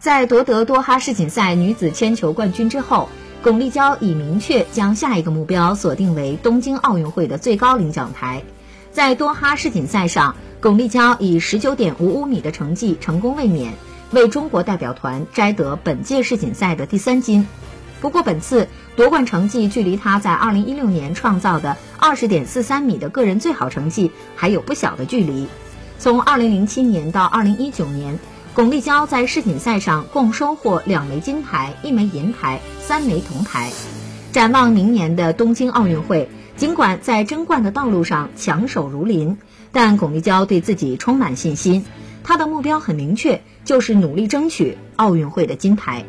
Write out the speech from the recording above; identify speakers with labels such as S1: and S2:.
S1: 在夺得多哈世锦赛女子铅球冠军之后，巩立姣已明确将下一个目标锁定为东京奥运会的最高领奖台。在多哈世锦赛上，巩立姣以十九点五五米的成绩成功卫冕，为中国代表团摘得本届世锦赛的第三金。不过，本次夺冠成绩距离她在二零一六年创造的二十点四三米的个人最好成绩还有不小的距离。从二零零七年到二零一九年，巩立姣在世锦赛上共收获两枚金牌、一枚银牌、三枚铜牌。展望明年的东京奥运会，尽管在争冠的道路上强手如林，但巩立姣对自己充满信心。她的目标很明确，就是努力争取奥运会的金牌。